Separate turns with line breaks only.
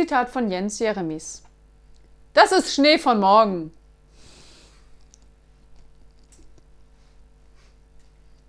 Zitat von Jens Jeremies. Das ist Schnee von morgen.